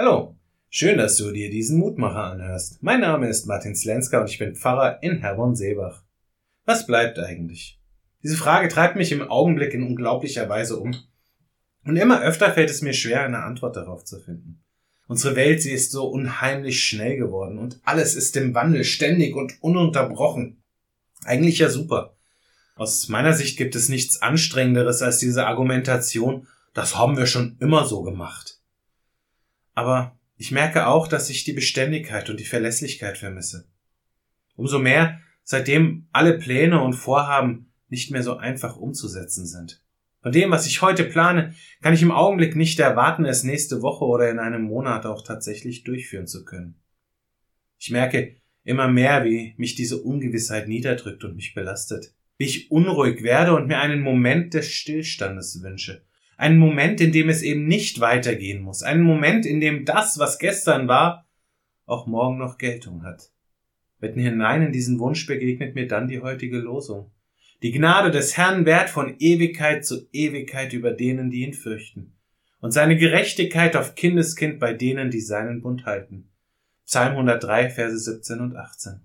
Hallo, schön, dass du dir diesen Mutmacher anhörst. Mein Name ist Martin Slenska und ich bin Pfarrer in Herborn-Seebach. Was bleibt eigentlich? Diese Frage treibt mich im Augenblick in unglaublicher Weise um. Und immer öfter fällt es mir schwer, eine Antwort darauf zu finden. Unsere Welt, sie ist so unheimlich schnell geworden und alles ist im Wandel, ständig und ununterbrochen. Eigentlich ja super. Aus meiner Sicht gibt es nichts Anstrengenderes als diese Argumentation, das haben wir schon immer so gemacht. Aber ich merke auch, dass ich die Beständigkeit und die Verlässlichkeit vermisse. Umso mehr, seitdem alle Pläne und Vorhaben nicht mehr so einfach umzusetzen sind. Von dem, was ich heute plane, kann ich im Augenblick nicht erwarten, es nächste Woche oder in einem Monat auch tatsächlich durchführen zu können. Ich merke immer mehr, wie mich diese Ungewissheit niederdrückt und mich belastet, wie ich unruhig werde und mir einen Moment des Stillstandes wünsche, einen Moment, in dem es eben nicht weitergehen muss. Einen Moment, in dem das, was gestern war, auch morgen noch Geltung hat. Mitten hinein in diesen Wunsch begegnet mir dann die heutige Losung. Die Gnade des Herrn währt von Ewigkeit zu Ewigkeit über denen, die ihn fürchten. Und seine Gerechtigkeit auf Kindeskind bei denen, die seinen Bund halten. Psalm 103, Verse 17 und 18.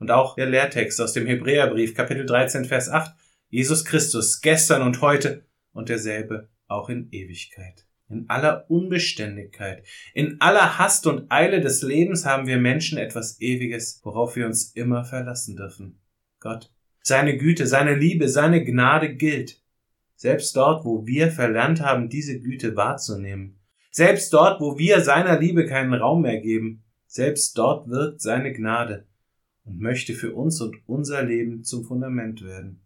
Und auch der Lehrtext aus dem Hebräerbrief, Kapitel 13, Vers 8. Jesus Christus, gestern und heute und derselbe auch in Ewigkeit. In aller Unbeständigkeit, in aller Hast und Eile des Lebens haben wir Menschen etwas Ewiges, worauf wir uns immer verlassen dürfen. Gott. Seine Güte, seine Liebe, seine Gnade gilt. Selbst dort, wo wir verlernt haben, diese Güte wahrzunehmen. Selbst dort, wo wir seiner Liebe keinen Raum mehr geben. Selbst dort wirkt seine Gnade und möchte für uns und unser Leben zum Fundament werden.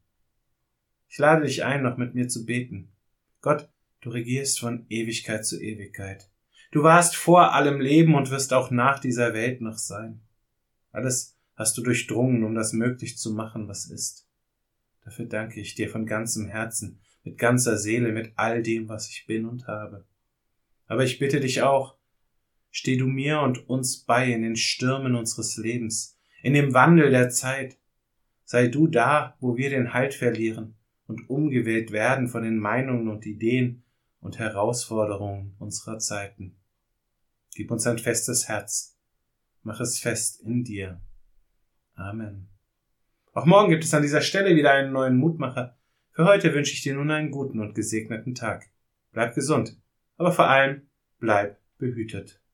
Ich lade dich ein, noch mit mir zu beten. Gott, Du regierst von Ewigkeit zu Ewigkeit. Du warst vor allem Leben und wirst auch nach dieser Welt noch sein. Alles hast du durchdrungen, um das möglich zu machen, was ist. Dafür danke ich dir von ganzem Herzen, mit ganzer Seele, mit all dem, was ich bin und habe. Aber ich bitte dich auch, steh du mir und uns bei in den Stürmen unseres Lebens, in dem Wandel der Zeit. Sei du da, wo wir den Halt verlieren und umgewählt werden von den Meinungen und Ideen, und Herausforderungen unserer Zeiten. Gib uns ein festes Herz. Mach es fest in dir. Amen. Auch morgen gibt es an dieser Stelle wieder einen neuen Mutmacher. Für heute wünsche ich dir nun einen guten und gesegneten Tag. Bleib gesund, aber vor allem bleib behütet.